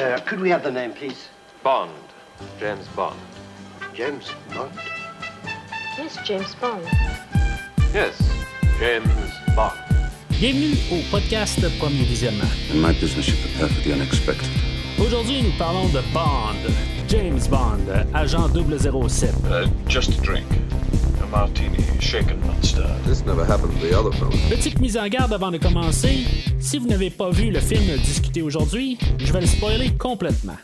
Uh, could we have the name, please? Bond. James Bond. James Bond? Yes, James Bond. Yes, James Bond. Bienvenue au podcast Premier Visionnement. In my business, you prepare for the unexpected. Aujourd'hui, nous parlons de Bond, James Bond, agent 007. Uh, just a drink. A martini, shaken, not stirred. This never happened to the other fellow. Petite mise en garde avant de commencer. Si vous n'avez pas vu le film discuté aujourd'hui, je vais le spoiler complètement.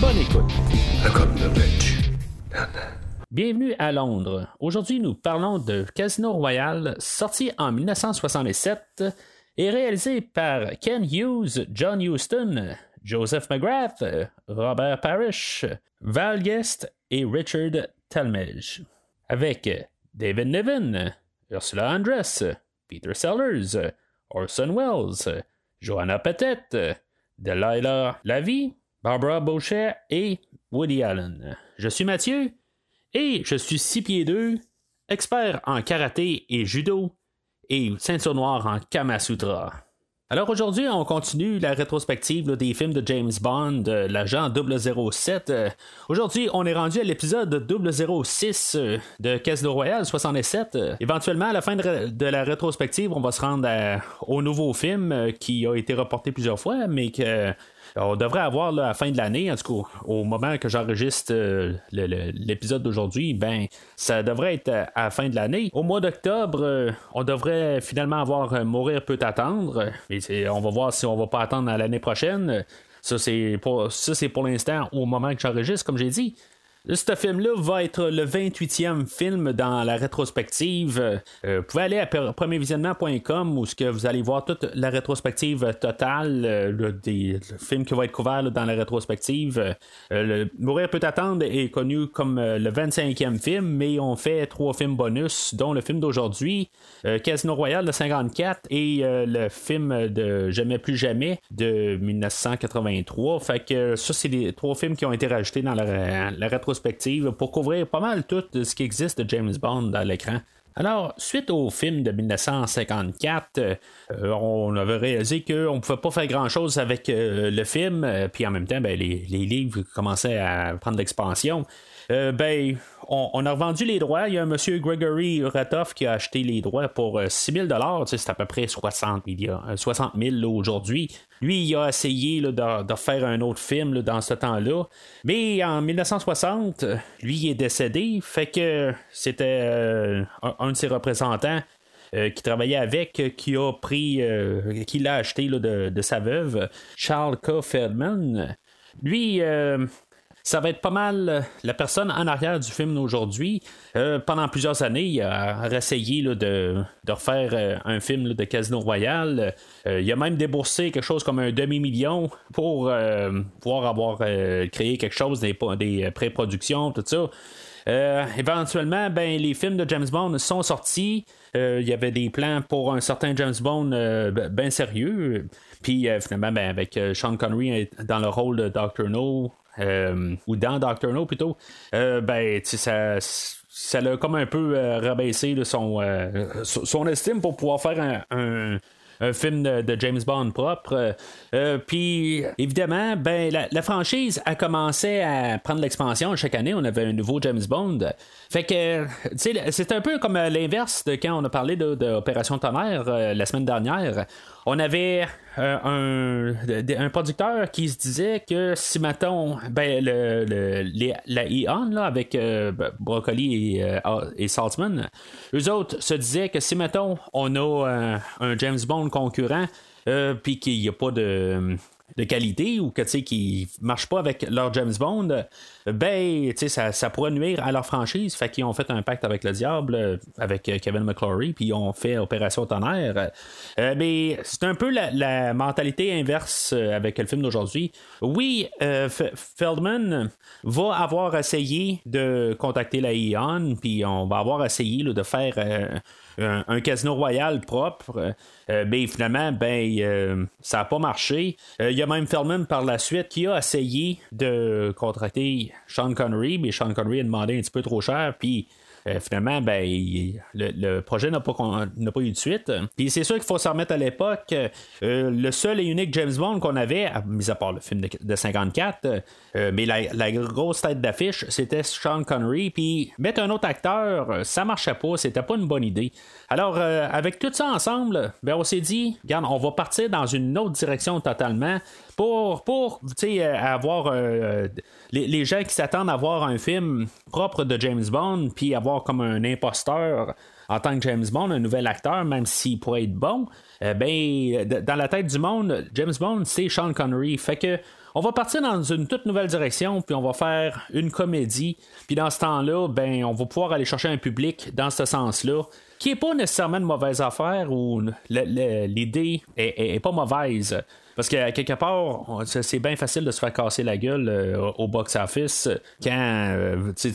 Bonne écoute. Bienvenue à Londres. Aujourd'hui, nous parlons de Casino Royale, sorti en 1967 et réalisé par Ken Hughes, John Huston, Joseph McGrath, Robert Parrish, Val Guest et Richard Talmadge. Avec David Niven, Ursula Andress, Peter Sellers, Orson Welles, Joanna Pettet, Delilah Lavie, Barbara Boucher et Woody Allen. Je suis Mathieu et je suis 6 pieds 2, expert en karaté et judo et ceinture noire en Kamasutra. Alors aujourd'hui, on continue la rétrospective des films de James Bond, euh, l'agent 007. Euh, aujourd'hui, on est rendu à l'épisode 006 euh, de Casino Royale 67. Euh, éventuellement, à la fin de, la rétrospective, on va se rendre au nouveau film euh, qui a été reporté plusieurs fois, mais que on devrait avoir la fin de l'année, en tout cas au moment que j'enregistre euh, l'épisode d'aujourd'hui, ben ça devrait être à, à la fin de l'année. Au mois d'octobre, euh, on devrait finalement avoir euh, Mourir peut attendre. On va voir si on va pas attendre à l'année prochaine. Ça, c'est pour l'instant au moment que j'enregistre, comme j'ai dit. Ce film-là va être le 28e film dans la rétrospective. Euh, vous pouvez aller à premiervisionnement.com où que vous allez voir toute la rétrospective totale euh, des le film qui va être couvert là, dans la rétrospective. Euh, le Mourir peut attendre est connu comme le 25e film, mais on fait trois films bonus, dont le film d'aujourd'hui, Casino Royale de 54 et le film de Jamais plus jamais de 1983. Fait que ça, c'est les trois films qui ont été rajoutés dans la rétrospective pour couvrir pas mal tout ce qui existe de James Bond à l'écran. Alors, suite au film de 1954, euh, on avait réalisé qu'on ne pouvait pas faire grand-chose avec euh, le film, euh, puis en même temps, ben, les, les livres commençaient à prendre l'expansion. Ben, on, a revendu les droits. Il y a un monsieur Gregory Ratoff qui a acheté les droits pour euh, 6 000 C'est à peu près 60, millions, euh, 60 000 là, aujourd'hui. Lui, il a essayé de, faire un autre film dans ce temps-là. Mais en 1960, euh, lui il est décédé. Fait que c'était euh, un, de ses représentants euh, qui travaillait avec, euh, qui a pris, euh, qui l'a acheté de, sa veuve, Charles K. Feldman. Lui, euh, ça va être pas mal euh, la personne en arrière du film d'aujourd'hui. Euh, pendant plusieurs années, il a essayé de, refaire euh, un film de Casino Royale. Il a même déboursé quelque chose comme un demi-million pour pouvoir avoir créé quelque chose, des, pré-productions, tout ça. Éventuellement, ben, les films de James Bond sont sortis. Il y avait des plans pour un certain James Bond bien sérieux. Puis finalement, ben, avec Sean Connery dans le rôle de Dr. No, ou dans Dr. No plutôt, euh, ben, ça. Ça l'a comme un peu euh, rabaissé là, son, euh, son estime pour pouvoir faire un, film de, de James Bond propre. Euh, euh, Puis, évidemment, ben, la, franchise a commencé à prendre l'expansion. Chaque année, on avait un nouveau James Bond. Fait que, c'est un peu comme euh, l'inverse de quand on a parlé de- d'Opération Tonnerre euh, la semaine dernière. On avait euh, un, un producteur qui se disait que si, mettons, ben, le, le- la Eon, là, avec euh, Broccoli et, euh, et Saltzman, eux autres se disaient que si, mettons, on a euh, un James Bond concurrent, puis qu'il n'y a pas de, de qualité ou que tu qui marche pas avec leur James Bond, ben tu ça, ça pourrait nuire à leur franchise. Fait qu'ils ont fait un pacte avec le diable, euh, avec euh, Kevin McClory, puis ils ont fait Opération Tonnerre. Euh, mais c'est un peu la, mentalité inverse avec le film d'aujourd'hui. Oui, Feldman va avoir essayé de contacter la Eon, puis on va avoir essayé de faire un, un casino royal propre. Euh, mais finalement, ben, euh, ça n'a pas marché. Euh, Il y a même Feldman par la suite qui a essayé de contracter Sean Connery, mais Sean Connery a demandé un petit peu trop cher, puis euh, finalement, ben, le, projet n'a pas, eu de suite. Puis c'est sûr qu'il faut s'en remettre à l'époque. euh, le seul et unique James Bond qu'on avait, mis à part le film de, de 54, euh, mais la, la grosse tête d'affiche, c'était Sean Connery. Puis mettre un autre acteur, euh, ça marchait pas, c'était pas une bonne idée. Alors, avec tout ça ensemble, ben, on s'est dit, regarde, on va partir dans une autre direction totalement pour, pour euh, avoir euh, les, les gens qui s'attendent à voir un film propre de James Bond, puis avoir comme un imposteur en tant que James Bond, un nouvel acteur, même s'il pourrait être bon, euh, ben, dans la tête du monde, James Bond, c'est Sean Connery. Fait que on va partir dans une toute nouvelle direction, puis on va faire une comédie. Puis dans ce temps-là, ben, on va pouvoir aller chercher un public dans ce sens-là, qui est pas nécessairement une mauvaise affaire ou l'idée est, est- est pas mauvaise. Parce que quelque part, c'est bien facile de se faire casser la gueule euh, au box-office quand euh, tu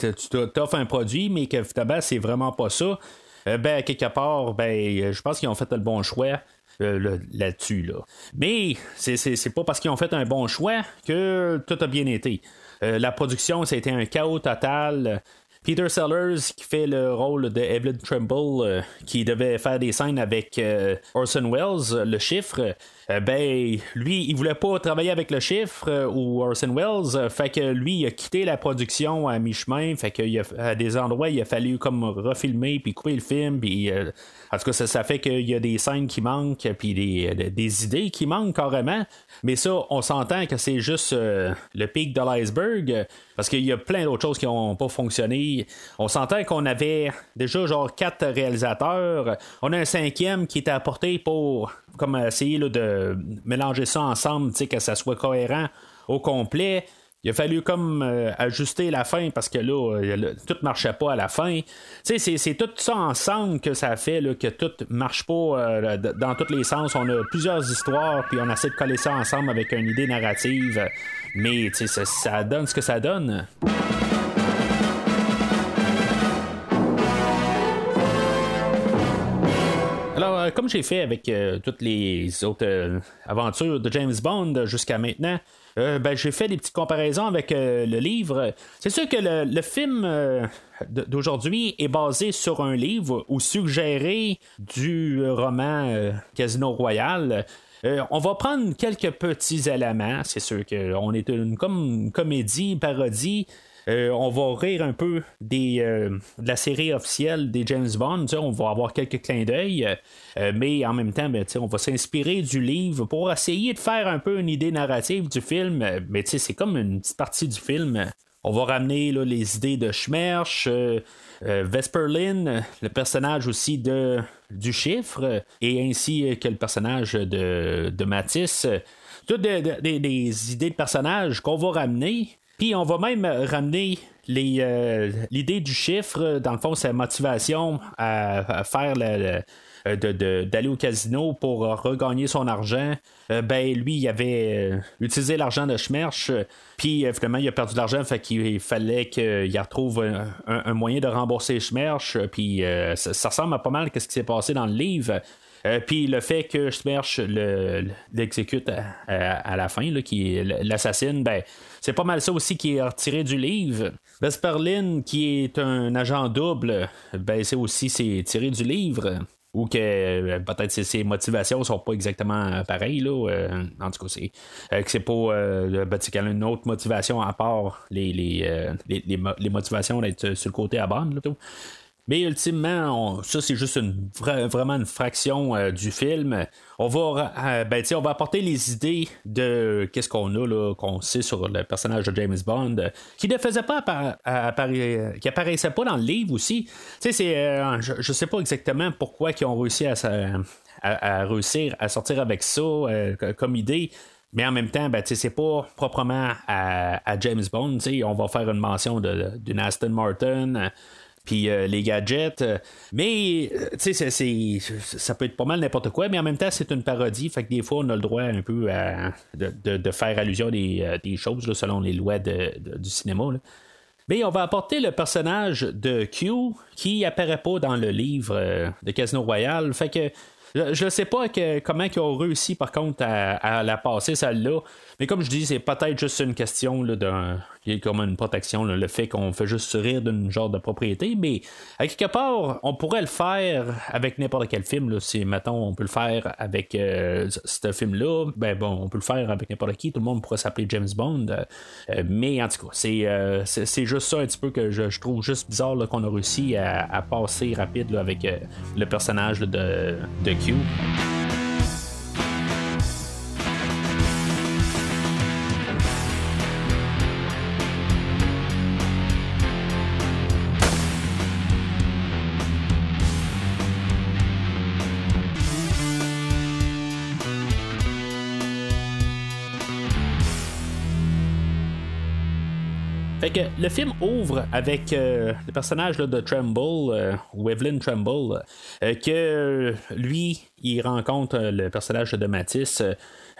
t'offres un produit, mais que finalement, c'est vraiment pas ça. Euh, ben, quelque part, ben, je pense qu'ils ont fait le bon choix. euh, là- là-dessus. Là. Mais c'est, c'est, pas parce qu'ils ont fait un bon choix que tout a bien été. Euh, la production, été un chaos total. Peter Sellers, qui fait le rôle de Trimble, euh, qui devait faire des scènes avec euh, Orson Welles, le chiffre, euh, ben, lui, il voulait pas travailler avec le chiffre euh, ou Orson Welles, euh, fait que lui, il a quitté la production à mi-chemin, fait qu'à des endroits, il a fallu comme refilmer, puis couper le film, puis euh, en tout cas, ça, fait qu'il y a des scènes qui manquent, puis des, idées qui manquent carrément, mais ça, on s'entend que c'est juste euh, le pic de l'iceberg, euh, parce qu'il y a plein d'autres choses qui n'ont pas fonctionné. On s'entend qu'on avait déjà genre quatre réalisateurs. On a un cinquième qui était apporté pour comme essayer là, de mélanger ça ensemble, que ça soit cohérent au complet. Il a fallu comme euh, ajuster la fin parce que là, euh, tout marchait pas à la fin. C'est, tout ça ensemble que ça fait là, que tout marche pas euh, dans tous les sens. On a plusieurs histoires, puis on essaie de coller ça ensemble avec une idée narrative. Mais ça donne ce que ça donne. Euh, comme j'ai fait avec euh, toutes les autres euh, aventures de James Bond jusqu'à maintenant, ben, j'ai fait des petites comparaisons avec le livre. C'est sûr que le, film d'aujourd'hui est basé sur un livre ou suggéré du roman Casino Royale. Euh, on va prendre quelques petits éléments. C'est sûr qu'on est une, une comédie, une parodie. Euh, on va rire un peu euh, de la série officielle des James Bond. On va avoir quelques clins d'œil, euh, mais en même temps, ben, on va s'inspirer du livre pour essayer de faire un peu une idée narrative du film. Mais c'est comme une petite partie du film. On va ramener les idées de Schmerch, Vesperlin, le personnage aussi de, du chiffre, et ainsi que le personnage de, de Matisse. Toutes des idées de personnages qu'on va ramener. Puis on va même ramener euh, l'idée du chiffre, dans le fond, sa motivation à, faire le- euh, d'aller au casino pour regagner son argent. Euh, ben lui, il avait utilisé l'argent de Schmerch, puis finalement, il a perdu de l'argent, fait qu'il fallait qu'il retrouve un, un- moyen de rembourser Schmerch, puis ça, ça ressemble à pas mal à ce qui s'est passé dans le livre. Euh, puis le fait que Schmerch le- l'exécute à, à- à la fin, qui l'assassine, ben, c'est pas mal ça aussi qui est retiré du livre. Vesperlin, qui est un agent double, ben, c'est aussi c'est tiré du livre. Ou que euh, peut-être ses, motivations sont pas exactement euh, pareilles. Là, en tout cas, c'est que c'est pas. Euh, ben, qu'elle a une autre motivation à part les, les, les, les mo- les motivations d'être sur le côté à bande. Mais ultimement, ça c'est juste une vra- vraiment une fraction euh, du film. On va, euh, ben, on va apporter les idées de qu'est-ce qu'on a là, qu'on sait sur le personnage de James Bond, euh, qui ne faisait pas appara- qui apparaissait pas dans le livre aussi. Euh, je, je sais pas exactement pourquoi ils ont réussi à, à- réussir à sortir avec ça euh, co- comme idée. Mais en même temps, ben, c'est pas proprement à, à James Bond. On va faire une mention d'une Aston Martin. Puis euh, les gadgets. euh, mais, euh, tu sais, ça peut être pas mal n'importe quoi, mais en même temps, c'est une parodie. Fait que des fois, on a le droit un peu de, de- faire allusion à des, des choses selon les lois de- du cinéma. Mais on va apporter le personnage de Q qui apparaît pas dans le livre de Casino Royale. Fait que Je ne sais pas comment ils ont réussi, par contre, à la passer, celle-là. Mais comme je dis, c'est peut-être juste une question là, d'un. Il y a comme une protection, le fait qu'on fait juste rire d'une genre de propriété, mais quelque part, on pourrait le faire avec n'importe quel film. Là. Si, mettons, on peut le faire avec euh, ce film-là, ben bon, on peut le faire avec n'importe qui. Tout le monde pourrait s'appeler James Bond. Euh, mais en tout cas, c'est, euh, c'est, juste ça un petit peu que je, trouve juste bizarre qu'on a réussi à, passer rapide avec euh, le personnage de, de Q. que le film ouvre avec euh, le personnage de Tremble, euh, Evelyn Tremble, euh, que lui, il rencontre euh, le personnage de Matisse.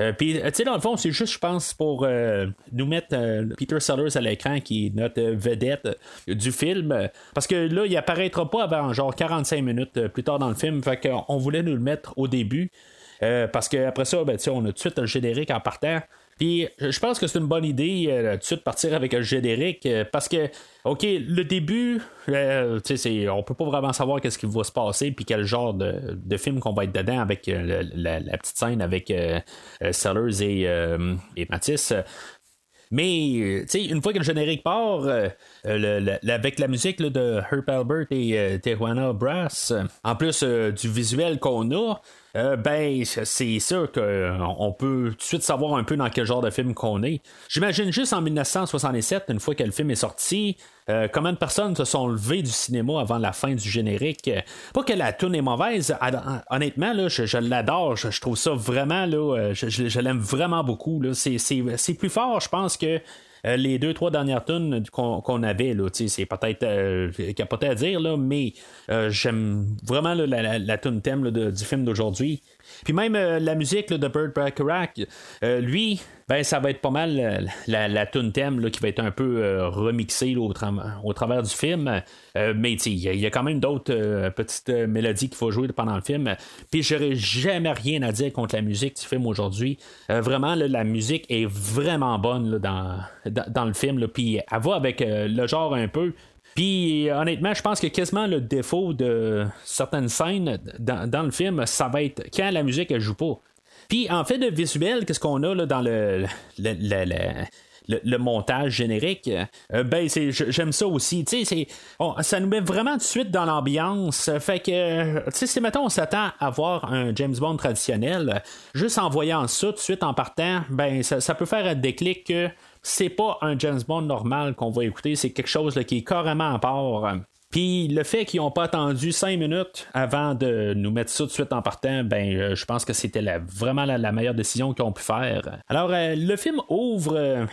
Euh, Puis, tu sais, dans le fond, c'est juste, je pense, pour euh, nous mettre euh, Peter Sellers à l'écran, qui est notre euh, vedette euh, du film. euh, Parce que là, il apparaîtra pas avant genre 45 minutes euh, plus tard dans le film. Fait qu'on on voulait nous le mettre au début. Euh, parce qu'après ça, ben, on a tout de suite un générique en partant. Puis je pense que c'est une bonne idée euh, de partir avec un générique euh, parce que OK, le début, euh, c'est- on peut pas vraiment savoir qu'est-ce qui va se passer puis quel genre de, film qu'on va être dedans avec euh, la, petite scène avec euh, euh, Sellers et, euh, Matisse. Mais, euh, une fois que le générique part, euh, euh, avec la musique de Herb Albert et euh, Tijuana Brass, euh, en plus euh, du visuel qu'on a, euh, ben, c'est sûr qu'on peut tout de suite savoir un peu dans quel genre de film qu'on est. J'imagine juste en 1967, une fois que le film est sorti, euh, combien de personnes se sont levées du cinéma avant la fin du générique? Euh, Pas que la tune est mauvaise, hon- honnêtement, là, je, l'adore, je, trouve ça vraiment, là, euh, je, l'aime vraiment beaucoup. là. C'est plus fort, je pense, que euh, les deux, trois dernières tunes qu'on, avait. Là, c'est peut-être euh, capoté à dire, là, mais euh, j'aime vraiment là, la, la, la tune thème là, du film d'aujourd'hui. Puis même euh, la musique de Bird Bacharach, euh, lui, ben ça va être pas mal euh, la, la tune thème là, qui va être un peu euh, remixée au, tra- au travers du film. Mais il y, a- quand même d'autres petites mélodies qu'il faut jouer pendant le film. Puis j'aurais jamais rien à dire contre la musique du film aujourd'hui. Vraiment, la musique est vraiment bonne dans, dans, dans le film. Puis elle va avec le genre un peu. Puis honnêtement, je pense que quasiment le défaut de certaines scènes dans, dans le film, ça va être quand la musique elle joue pas. Puis en fait de visuel, qu'est-ce qu'on a là, dans le, le, le- le- montage générique, euh, ben c'est j'aime ça aussi. Ça nous met vraiment tout de suite dans l'ambiance. Fait que, tu sais, si mettons on s'attend à voir un James Bond traditionnel, juste en voyant ça tout de suite en partant, ben ça, ça peut faire un déclic que c'est pas un James Bond normal qu'on va écouter, c'est quelque chose qui est carrément à part. Puis le fait qu'ils n'ont pas attendu cinq minutes avant de nous mettre ça tout de suite en partant, ben euh, je pense que c'était vraiment la, meilleure décision qu'ils ont pu faire. Alors euh, le film ouvre euh,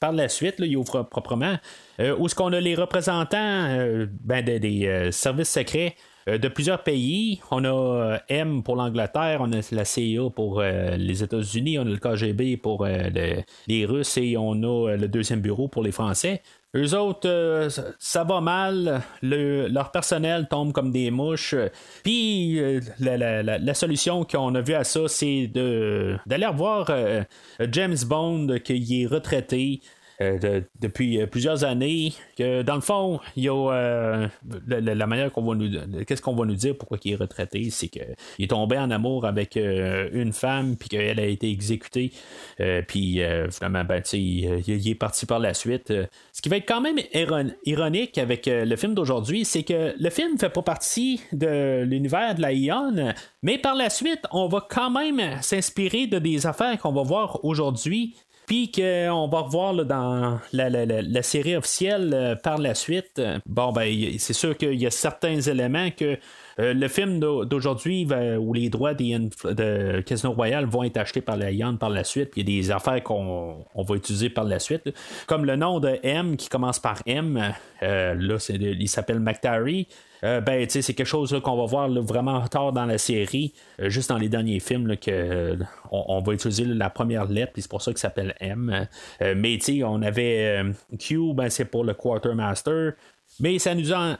par la suite, il ouvre proprement, où est-ce qu'on a les représentants ben, de- des services secrets de plusieurs pays. On a euh, M pour l'Angleterre, on a la CIA pour euh, les États-Unis, on a le KGB pour euh, le- les Russes et on a euh, le deuxième bureau pour les Français. Eux autres, euh, ça- va mal. Le- leur personnel tombe comme des mouches. Puis euh, la, solution qu'on a vue à ça, c'est d'aller euh, James Bond, qui est retraité. Euh, de- depuis euh, plusieurs années, que dans le fond, il y a euh, la, manière qu'on va nous qu'est-ce qu'on va nous dire pourquoi il est retraité, c'est qu'il est tombé en amour avec une femme puis qu'elle a été exécutée, puis finalement ben, il, est parti par la suite. Ce qui va être quand même iron- ironique avec le film d'aujourd'hui, c'est que le film fait pas partie de l'univers de la Ion, mais par la suite, on va quand même s'inspirer de des affaires qu'on va voir aujourd'hui puis qu'on va revoir là, dans la, la- la- la série officielle euh, par la suite. Bon, ben, c'est sûr qu'il y a certains éléments que euh, le film d'au- d'aujourd'hui, où les droits de Casino Royale vont être achetés par la Yann par la suite, puis il y a des affaires qu'on on va utiliser par la suite. Comme le nom de M qui commence par M, euh, là, il s'appelle McTarry. Euh, ben, tu sais, c'est quelque chose qu'on va voir vraiment tard dans la série, juste dans les derniers films, que on, va utiliser la première lettre, puis c'est pour ça qu'il s'appelle M. Mais tu sais, on avait Q, ben, c'est pour le Quartermaster. Mais ça nous, en,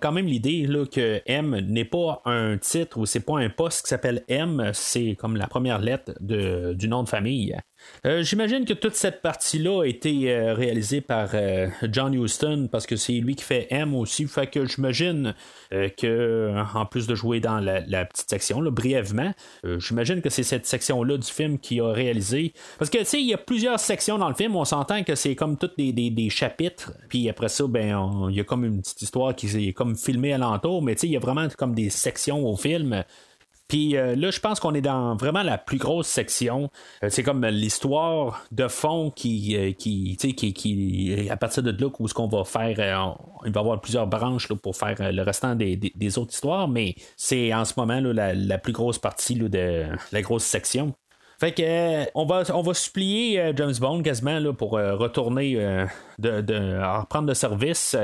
quand même l'idée que M n'est pas un titre ou c'est pas un poste qui s'appelle M, c'est comme la première lettre du nom de famille. Euh, J'imagine que toute cette partie-là a été euh, réalisée par euh, John Huston parce que c'est lui qui fait M aussi. Fait que j'imagine que en plus de jouer dans la, petite section là, brièvement, j'imagine que c'est cette section-là du film qui a réalisé. Parce que tu sais, il y a plusieurs sections dans le film. On s'entend que c'est comme toutes des, chapitres. Puis après ça, ben il y a comme une petite histoire qui est comme filmée alentour. Mais tu sais, il y a vraiment comme des sections au film. Puis euh, là, je pense qu'on est dans vraiment la plus grosse section. Euh, c'est comme l'histoire de fond qui, euh, qui, qui, qui, à partir de là, où ce qu'on va faire, euh, on- il va y avoir plusieurs branches pour faire le restant des, des- autres histoires, mais c'est en ce moment là, la, la plus grosse partie là, de la grosse section. Fait que on va on va supplier James Bond quasiment là, pour retourner de, de reprendre le service.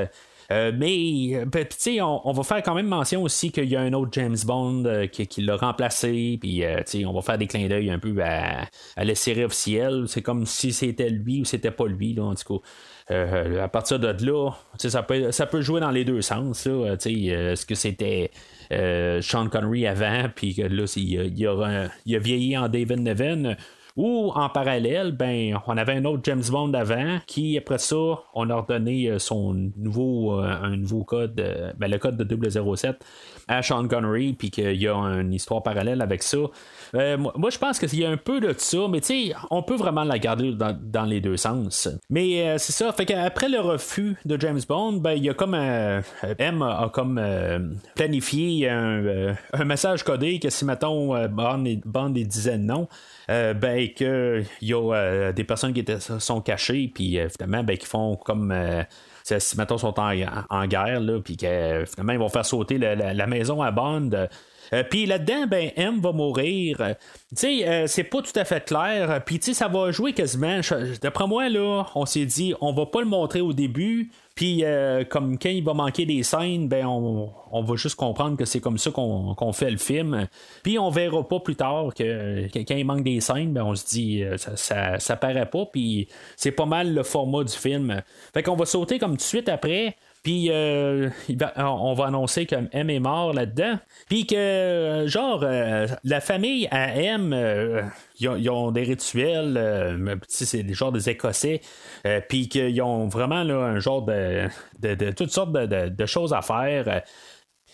Euh, mais euh, tu sais, on, va faire quand même mention aussi qu'il y a un autre James Bond euh, qui, l'a remplacé. Puis tu sais, on va faire des clins d'œil un peu à, la série officielle. C'est comme si c'était lui ou c'était pas lui, là, en tout cas. À partir de là, ça peut, ça peut jouer dans les deux sens. Est-ce que c'était Sean Connery avant, puis là, il, il a, il a vieilli en David Neven, ou en parallèle, ben, on avait un autre James Bond avant, qui après ça, on a redonné euh, son nouveau, euh, un nouveau code, euh, ben, le code de 007 à Sean Connery, puis qu'il y a une histoire parallèle avec ça. Moi, je pense qu'il y a un peu de ça, mais tu sais, on peut vraiment la garder dans, dans les deux sens. Mais c'est ça, fait qu'après le refus de James Bond, ben, il y a comme M a comme planifié un, message codé que si, mettons, Bond, Bond disait non, euh, ben, qu'il y a euh, des personnes qui sont cachées, puis euh, finalement, ben, qui font comme. euh, si mettons sont en, en guerre, là, puis que finalement ils vont faire sauter la, maison à Bond. Euh, puis là-dedans, ben, M va mourir. Tu sais, c'est pas tout à fait clair. Puis tu sais, ça va jouer quasiment. D'après moi, là, on s'est dit, on va pas le montrer au début. Puis euh, comme quand il va manquer des scènes, ben on, on va juste comprendre que c'est comme ça qu'on fait le film. Puis on verra pas plus tard que, quand il manque des scènes, ben on se dit euh, ça, ça, ça paraît pas. Puis c'est pas mal le format du film. Fait qu'on va sauter comme de suite après. Puis euh, on va annoncer que M est mort là-dedans. Puis que, euh, genre, euh, la famille à M, euh, ils, ont, ont des rituels, euh, c'est des genres des Écossais. puis qu'ils ont vraiment là, un genre de, de, de toutes sortes de, de- de choses à faire.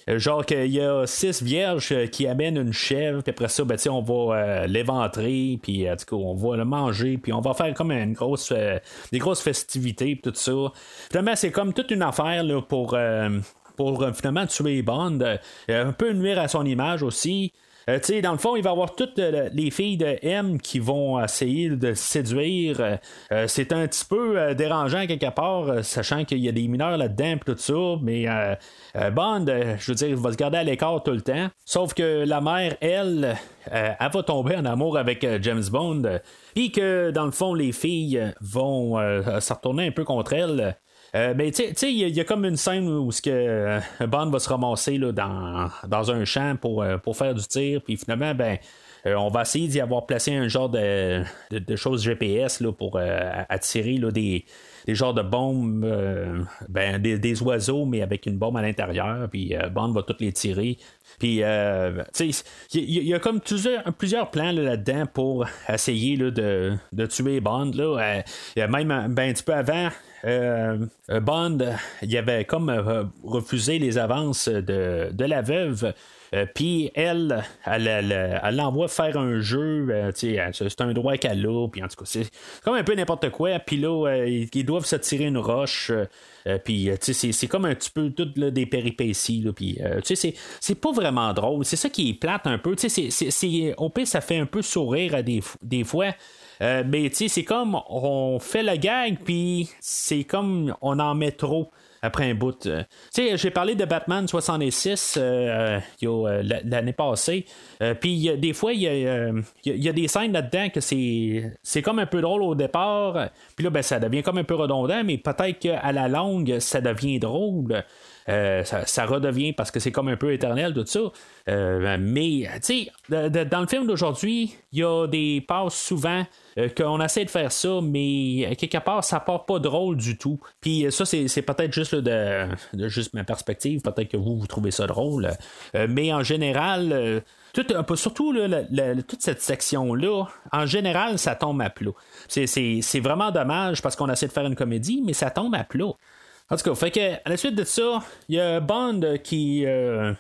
Euh, Genre qu'il y a six vierges euh, qui amènent une chèvre, puis après ça, ben, on va euh, l'éventrer, puis en tout cas, on va le manger, puis on va faire comme une grosse, euh, des grosses festivités, puis tout ça. Finalement, c'est comme toute une affaire là, pour, euh, pour euh, finalement tuer Bond, euh, un peu nuire à son image aussi. Euh, tu sais, dans le fond, il va y avoir toutes euh, les filles de M qui vont essayer de séduire. Euh, c'est un petit peu dérangeant quelque part, sachant qu'il y a des mineurs là-dedans tout ça. Mais Bond, je veux dire, il va se garder à l'écart tout le temps. Sauf que la mère, elle, elle va tomber en amour avec James Bond. Puis que, dans le fond, les filles vont se retourner un peu contre elle. Euh, ben, tu sais- il y, a- comme une scène où ce que euh, Bond va se ramasser là, dans, dans un champ pour, euh, pour faire du tir, puis finalement, ben, on va essayer d'y avoir placé un genre de, de, choses GPS là, pour attirer là, des, des genres de bombes, ben, des, des oiseaux, mais avec une bombe à l'intérieur, puis Bond va toutes les tirer. Puis, tu sais, il y, a comme plusieurs, plusieurs plans là, là-dedans pour essayer là, de, de tuer Bond. Là. Même ben, un petit peu avant, Bond, il avait comme euh, refusé les avances de, de la veuve. Euh, puis elle, elle, l'envoie faire un jeu, euh, c'est un droit qu'elle a, puis en tout cas, c'est comme un peu n'importe quoi. Puis là, euh, ils, doivent se tirer une roche, puis c'est- comme un petit peu toutes des péripéties, puis c'est- pas vraiment drôle. C'est ça qui est plate un peu, tu sais, au pire, ça fait un peu sourire à des, des fois. Mais tu sais, c'est comme on fait la gag, puis c'est comme on en met trop après un bout. Euh, Tu sais, j'ai parlé de Batman 66 euh, euh, la- l'année passée. Puis des fois, il y, a, des scènes là-dedans que c'est, comme un peu drôle au départ. Puis là, ben, ça devient comme un peu redondant, mais peut-être qu'à la longue, ça devient drôle. Ça, redevient parce que c'est comme un peu éternel, tout ça. Mais, tu sais, dans le film d'aujourd'hui, il y a des passes souvent qu'on essaie de faire ça, mais quelque part, ça part pas drôle du tout. Puis ça, c'est, peut-être juste de, de, juste ma perspective. Peut-être que vous, vous trouvez ça drôle. mais en général, tout, surtout toute cette section-là, en général, ça tombe à plat. C'est vraiment dommage parce qu'on essaie de faire une comédie, mais ça tombe à plat. En tout cas, fait que, à la suite de ça, il y a Bond qui, euh,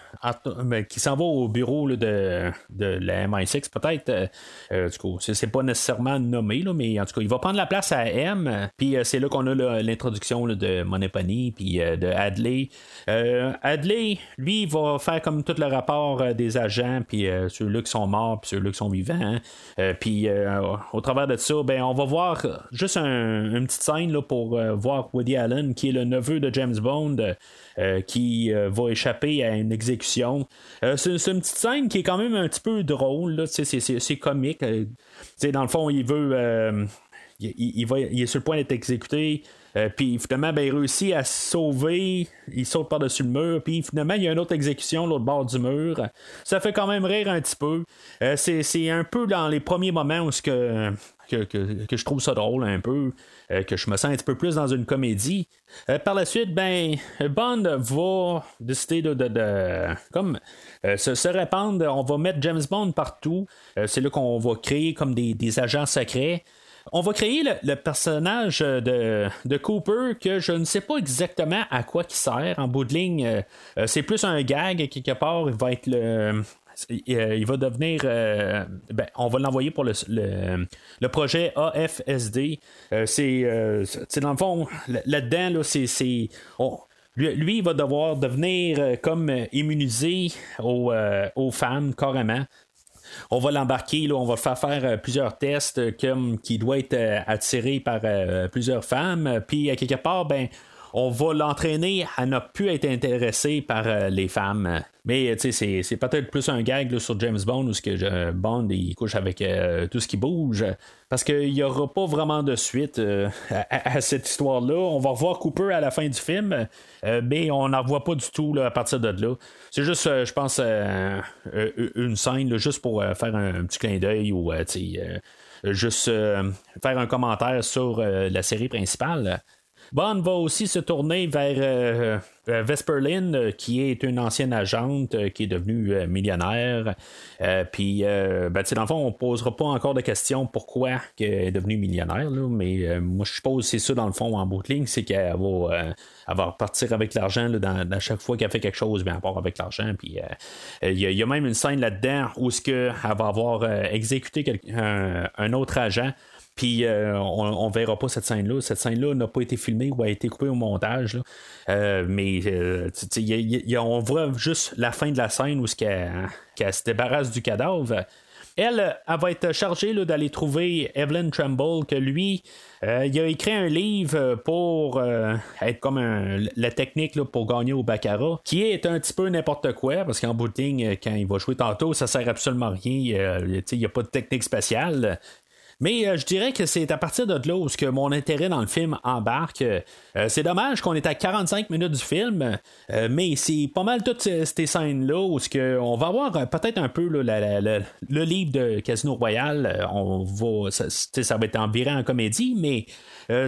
ben, qui s'en va au bureau de, de la MI6, peut-être. Euh, euh, du coup, c'est pas nécessairement nommé, là, mais en tout cas, il va prendre la place à M. Puis c'est là qu'on a l'introduction de Moneypenny, puis de Adley. Adley, lui, il va faire comme tout le rapport des agents, puis ceux-là qui sont morts, puis ceux-là qui sont vivants. puis au travers de ça, ben, on va voir juste une petite scène là, pour voir Woody Allen, qui est le neveu de James Bond euh, qui euh, va échapper à une exécution. Euh, c'est, une petite scène qui est quand même un petit peu drôle, c'est, comique. dans le fond, il veut. Il, va, il, est sur le point d'être exécuté. puis finalement, ben, il réussit à sauver. Il saute par-dessus le mur. Puis finalement, il y a une autre exécution l'autre bord du mur. Ça fait quand même rire un petit peu. c'est, un peu dans les premiers moments où ce que, que, je trouve ça drôle un peu. Euh, que je me sens un petit peu plus dans une comédie. Euh, par la suite, ben, Bond va décider de, comme euh, se, répandre. On va mettre James Bond partout. c'est là qu'on va créer comme des, agents secrets. On va créer le, personnage de, de, Cooper que je ne sais pas exactement à quoi il sert. En bout de ligne, c'est plus un gag quelque part. Il va être le, euh, il va devenir. Euh, ben, on va l'envoyer pour le, projet AFSD. Euh, c'est dans le fond, là-dedans, c'est. lui, il va devoir devenir comme immunisé aux, aux femmes, carrément on va l'embarquer, on va faire faire plusieurs tests comme qui doit être attiré par plusieurs femmes. Puis à quelque part, ben on va l'entraîner à ne plus être intéressé par euh, les femmes. Mais c'est, c'est peut-être plus un gag sur James Bond où que euh, Bond couche avec euh, tout ce qui bouge. Parce qu'il n'y aura pas vraiment de suite à, cette histoire-là. On va revoir Cooper à la fin du film, mais on n'en voit pas du tout à partir de là. C'est juste, je pense, une scène juste pour faire un, petit clin d'œil ou juste faire un commentaire sur la série principale. Bond va aussi se tourner vers euh, euh, Vesperlin, euh, qui est une ancienne agente qui est devenue millionnaire. Puis, ben, dans le fond, on ne posera pas encore de questions pourquoi elle est devenue millionnaire, mais moi, je suppose que c'est ça, dans le fond, en bout de ligne, c'est qu'elle va, va repartir avec l'argent dans, chaque fois qu'elle fait quelque chose, bien, part avec l'argent. Puis, il y, a même une scène là-dedans où ce elle va avoir exécuté un autre agent puis euh, on, verra pas cette scène-là. Cette scène-là n'a pas été filmée ou a été coupée au montage. Euh, mais euh, on voit juste la fin de la scène où qu'elle se débarrasse du cadavre. Elle, elle va être chargée d'aller trouver Evelyn Tremble, que lui, il a écrit un livre pour être comme la technique pour gagner au Baccarat, qui est un petit peu n'importe quoi, parce qu'en bout de ligne, quand il va jouer tantôt, ça sert absolument à rien. Il n'y a pas de technique spéciale. Mais euh, je dirais que c'est à partir de là où que mon intérêt dans le film embarque. Euh, c'est dommage qu'on est à 45 minutes du film, euh, mais c'est pas mal toutes ces, scènes-là où que on va voir peut-être un peu le livre de Casino Royale. on va, ça, ça, va être environ en comédie, mais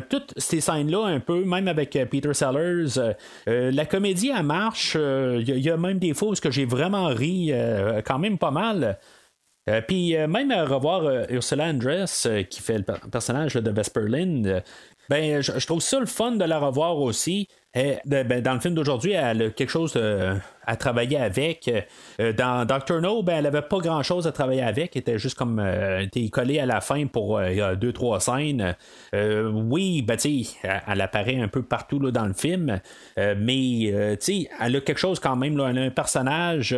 toutes ces scènes-là, un peu, même avec Peter Sellers, la comédie, elle marche. Il y, a même des fois où j'ai vraiment ri quand même pas mal. Euh, puis euh, même à revoir euh, Ursula Andress, qui fait le personnage de Vesperlin, ben, je, trouve ça le fun de la revoir aussi. Ben, dans le film d'aujourd'hui, elle a quelque chose à travailler avec. dans Doctor No, ben, elle avait pas grand chose à travailler avec. Elle était juste comme était collée à la fin pour deux, trois scènes. oui, ben, elle, elle apparaît un peu partout là, dans le film. mais elle a quelque chose quand même. Elle a un personnage.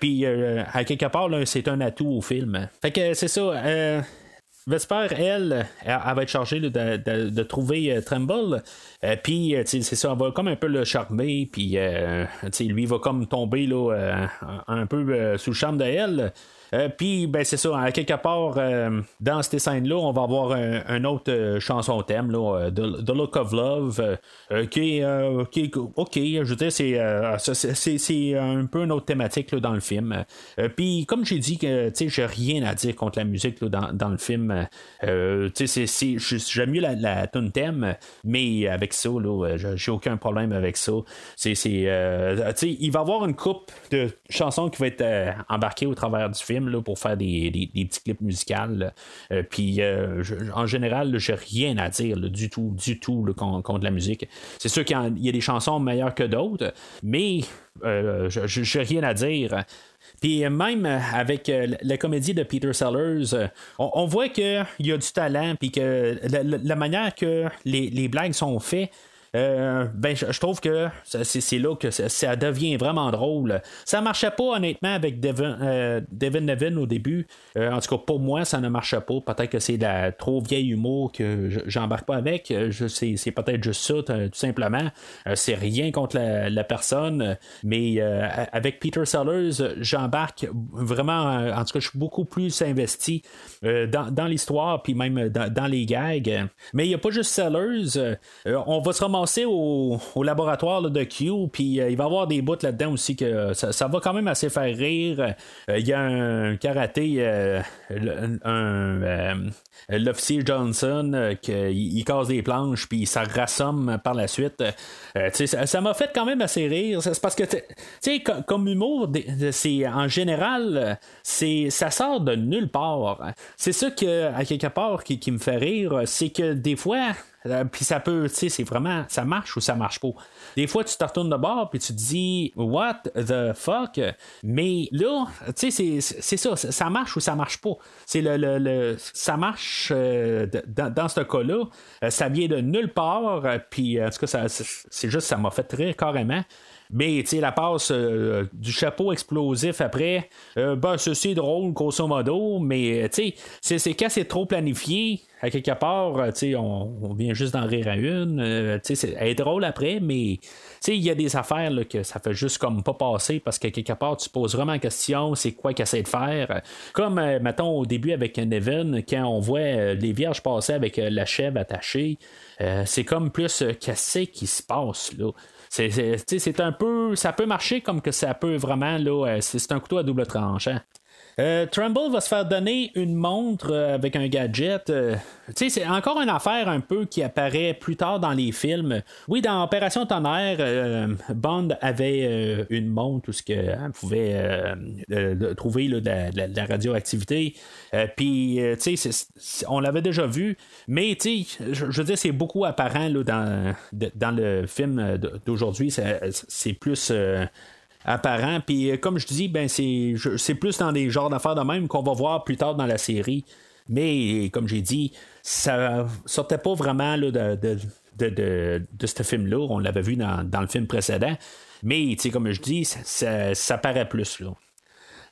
Puis à quelque part, c'est un atout au film. Fait que c'est ça. Vesper, elle, elle, va être chargée de, trouver euh, Tremble. Euh, puis, euh, c'est ça, elle va comme un peu le charmer. Puis, lui va comme tomber là, un peu sous le charme de elle. Euh, puis, ben, c'est ça, à quelque part, euh, dans ces scènes-là, on va avoir un, autre euh, chanson thème, là, The, The Look of Love, qui, est, OK, je veux dire, c'est, un peu une autre thématique là, dans le film. puis, comme j'ai dit, que j'ai rien à dire contre la musique là, dans, dans, le film. j'aime mieux la, la tune thème, mais avec ça, là, j'ai aucun problème avec ça. C'est, il va y avoir une coupe de chansons qui va être embarquée au travers du film là, pour faire des, des, petits clips musicaux. Euh, puis euh, en général, j'ai rien à dire du tout, du tout contre, la musique. C'est sûr qu'il y, a des chansons meilleures que d'autres, mais euh, j'ai rien à dire. Puis même avec la comédie de Peter Sellers, on, voit qu'il y a du talent, puis que la, manière que les, les blagues sont faites, euh, ben, je, trouve que c'est là que ça, devient vraiment drôle. Ça marchait pas honnêtement avec Devin, euh, Nevin au début. Euh, en tout cas, pour moi, ça ne marchait pas. Peut-être que c'est la trop vieille humour que j'embarque pas avec. C'est peut-être juste ça, tout simplement. c'est rien contre la, personne, mais avec Peter Sellers, j'embarque vraiment. En tout cas, je suis beaucoup plus investi dans, l'histoire, puis même dans, les gags. Mais il n'y a pas juste Sellers. on va se remonter au, laboratoire de Q, puis euh, il va y avoir des bouts là-dedans aussi que ça, va quand même assez faire rire. Euh, il y a un karaté, euh, un, l'officier Johnson, qui casse des planches, puis ça rassomme par la suite. ça m'a fait quand même assez rire. C'est parce que, tu sais, comme, humour, c'est en général, c'est ça sort de nulle part. C'est ça que, à quelque part, qui me fait rire, c'est que des fois, euh, puis ça peut, tu sais, c'est vraiment, ça marche ou ça marche pas. Des fois, tu te retournes de bord puis tu te dis, what the fuck? Mais là, tu sais, c'est ça, ça marche ou ça marche pas. C'est le, le, ça marche euh, dans, ce cas-là. Euh, ça vient de nulle part. Puis, en tout cas, c'est juste, ça m'a fait très carrément. Mais la passe euh, du chapeau explosif après, euh, ben, ceci est drôle, grosso modo, mais sais, c'est quand c'est trop planifié, à quelque part, euh, sais, on, vient juste d'en rire à une. tu sais, elle est drôle après, mais il y a des affaires là, que ça fait juste comme pas passer parce qu'à quelque part, tu poses vraiment la question, c'est quoi qu'elle essaie de faire? Comme, mettons, au début avec Nevin, quand on voit les vierges passer avec la chèvre attachée, c'est comme plus qu'est-ce qui se passe là? C'est un peu. Ça peut marcher comme que ça peut vraiment. là euh, C'est un couteau à double tranchant. Euh, Trumbull va se faire donner une montre euh, avec un gadget. c'est encore une affaire un peu qui apparaît plus tard dans les films. Oui, dans Opération Tonnerre, Bond avait une montre où ce pouvait trouver de, la, radioactivité. Puis, on l'avait déjà vu. Mais, je, veux dire, c'est beaucoup apparent dans, dans le film d'aujourd'hui. C'est plus apparent. Puis euh, comme je dis, ben c'est, plus dans des genres d'affaires de même qu'on va voir plus tard dans la série. Mais comme j'ai dit, ça sortait pas vraiment de, de, de, de, ce film-là. On l'avait vu dans, le film précédent. Mais comme je dis, ça, paraît plus là.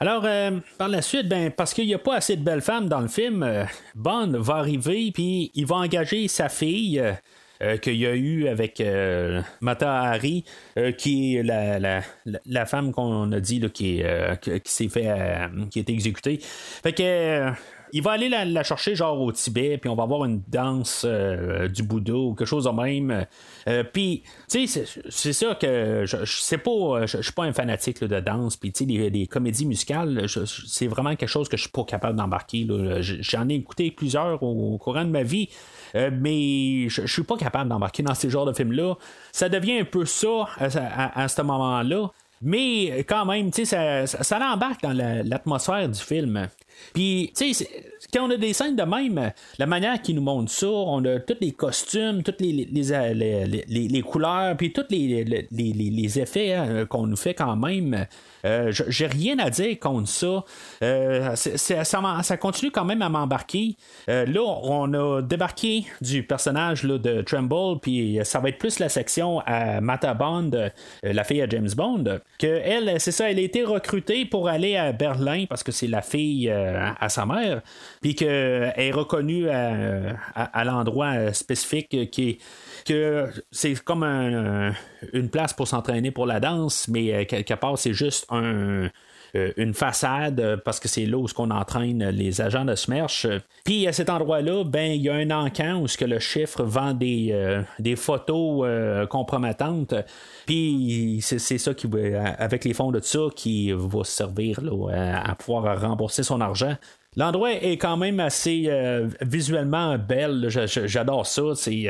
Alors, euh, par la suite, ben, parce qu'il n'y a pas assez de belles femmes dans le film, euh, Bond va arriver, puis il va engager sa fille, qu'il y a eu avec euh, Mata Hari, euh, qui est la, femme qu'on a dit qui, qui s'est fait qui est exécutée. Fait que il va aller la, chercher genre au Tibet, puis on va avoir une danse du Bouddha ou quelque chose de même. puis, tu sais, c'est ça que je, je sais pas, je, suis pas un fanatique de danse, puis tu sais, les, comédies musicales, c'est vraiment quelque chose que je suis pas capable d'embarquer. J'en ai écouté plusieurs au courant de ma vie. Euh, mais je, suis pas capable d'embarquer dans ces genres de films-là. Ça devient un peu ça à, ce moment-là. Mais quand même, ça, ça, ça embarque dans l'atmosphère du film. Puis, tu sais, quand on a des scènes de même, la manière qu'ils nous montrent ça, on a tous les costumes, toutes les, les, les, couleurs, puis tous les, effets hein, qu'on nous fait quand même. Euh, j'ai rien à dire contre ça. Euh, ça, continue quand même à m'embarquer. Euh, là, on a débarqué du personnage là, de Tremble, puis ça va être plus la section à Mata Bond, la fille à James Bond, que elle, c'est ça, elle a été recrutée pour aller à Berlin parce que c'est la fille à sa mère, puis qu'elle est reconnue à, l'endroit spécifique qui est que c'est comme une place pour s'entraîner pour la danse, mais quelque part, c'est juste un, euh, une façade euh, parce que c'est là où on entraîne les agents de Smersh. Puis à cet endroit-là, ben il y a un encan où ce le chiffre vend des, des photos compromettantes. Puis c'est, ça qui avec les fonds de ça qui va servir à pouvoir rembourser son argent. L'endroit est quand même assez visuellement belle. j'adore ça. C'est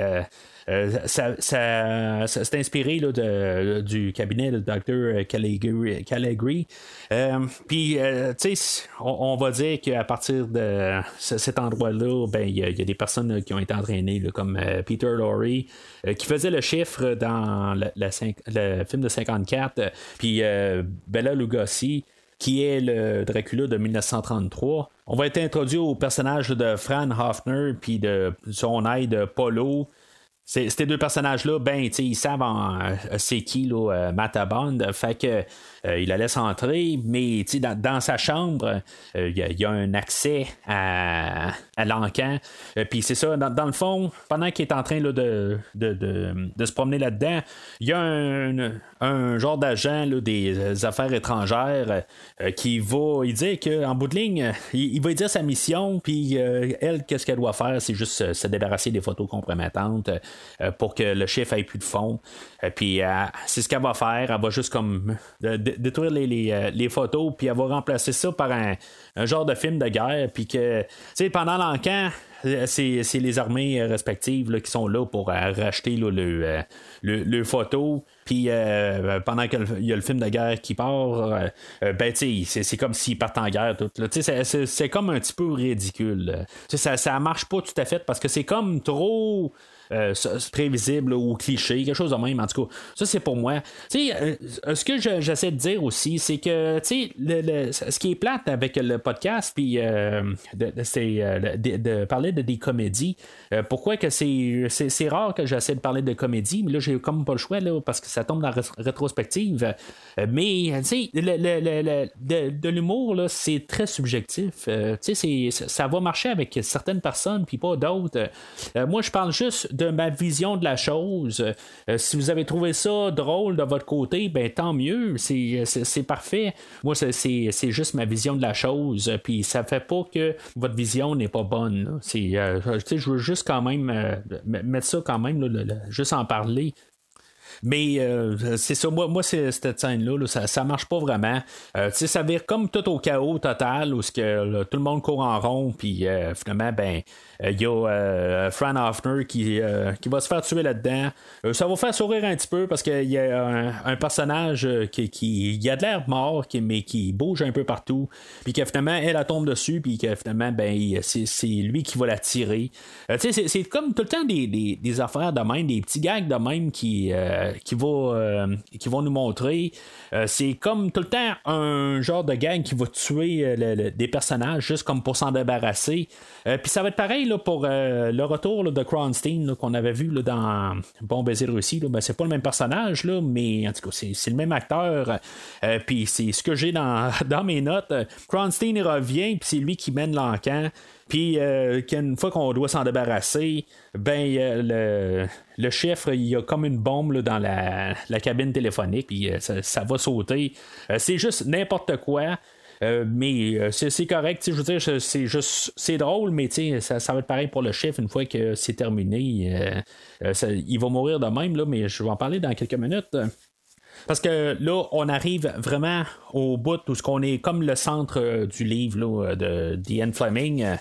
euh, ça, c'est inspiré là, du cabinet de Dr. Caligari. Euh, puis, euh, tu sais, on, va dire qu'à partir de cet endroit-là, ben, il y, a des personnes qui ont été entraînées, comme Peter Lorre, qui faisait le chiffre dans le film de 54, puis Bella Lugosi qui est le Dracula de 1933. On va être introduit au personnage de Fran Hoffner, puis de son aide Polo, ces deux personnages-là, ben, ils savent euh, c'est qui, là, euh, Matabond. Fait que euh, il la laisse entrer, mais dans, dans sa chambre, il y, a un accès à, à l'encan. Puis c'est ça, dans, le fond, pendant qu'il est en train là, de, de, de, se promener là-dedans, il y a un, un genre d'agent des affaires étrangères qui va il dire qu'en bout de ligne, il, va dire sa mission, puis elle, qu'est-ce qu'elle doit faire, c'est juste se débarrasser des photos compromettantes. Euh, pour que le chiffre ait plus de fond. Euh, puis euh, c'est ce qu'elle va faire. Elle va juste comme détruire les, photos, puis elle va remplacer ça par un, genre de film de guerre. Puis que, pendant l'encan, c'est, les armées respectives qui sont là pour racheter le, le, photo. Puis pendant qu'il y a le film de guerre qui part, ben c'est, comme s'ils partent en guerre. C'est, comme un petit peu ridicule. Ça, ça marche pas tout à fait parce que c'est comme trop euh, prévisible ou cliché, quelque chose de même. En tout cas, ça c'est pour moi. Tu sais, euh, ce que j'essaie de dire aussi, c'est que tu sais, ce qui est plate avec le podcast, puis euh, c'est de, parler de des comédies. pourquoi que c'est, rare que j'essaie de parler de comédie, mais là j'ai comme pas le choix là, parce que ça tombe dans la rétrospective. mais tu sais, de, de, l'humour là, c'est très subjectif. tu sais, ça va marcher avec certaines personnes puis pas d'autres. moi, je parle juste de ma vision de la chose. Euh, si vous avez trouvé ça drôle de votre côté, ben tant mieux, c'est parfait. Moi, c'est juste ma vision de la chose, puis ça fait pas que votre vision n'est pas bonne. Euh, je veux juste quand même euh, mettre ça quand même, juste en parler. Mais euh, c'est ça, moi, moi cette scène-là, ça, ça marche pas vraiment. Euh, ça vire comme tout au chaos total où que, tout le monde court en rond, puis euh, finalement, ben, il y a Fran Hoffner qui, qui va se faire tuer là-dedans. ça va faire sourire un petit peu parce qu'il y a un, personnage qui, qui a de l'air mort, mais qui bouge un peu partout, puis que finalement, elle, tombe dessus, puis que finalement, ben, c'est lui qui va la tirer. c'est comme tout le temps des, des, des, affaires de même, des petits gags de même qui, qui, va, euh, qui vont nous montrer. Euh, c'est comme tout le temps un genre de gang qui va tuer euh, des personnages juste comme pour s'en débarrasser. Puis ça va être pareil là, pour le retour de Kronstein qu'on avait vu là, dans Bon baiser Russie. Ben, c'est pas le même personnage, là, mais en tout cas, c'est, le même acteur. Puis c'est ce que j'ai dans, dans mes notes. Kronstein revient, puis c'est lui qui mène l'encan. Puis euh, qu'une fois qu'on doit s'en débarrasser, ben le, le, chiffre, il y a comme une bombe dans la, cabine téléphonique, puis euh, ça, va sauter. Euh, c'est juste n'importe quoi. mais c'est correct, je veux dire, c'est juste c'est drôle, mais ça, ça va être pareil pour le chiffre une fois que c'est terminé. il va mourir de même, là, mais je vais en parler dans quelques minutes. Parce que là, on arrive vraiment au bout où ce qu'on est comme le centre du livre de Ian Fleming.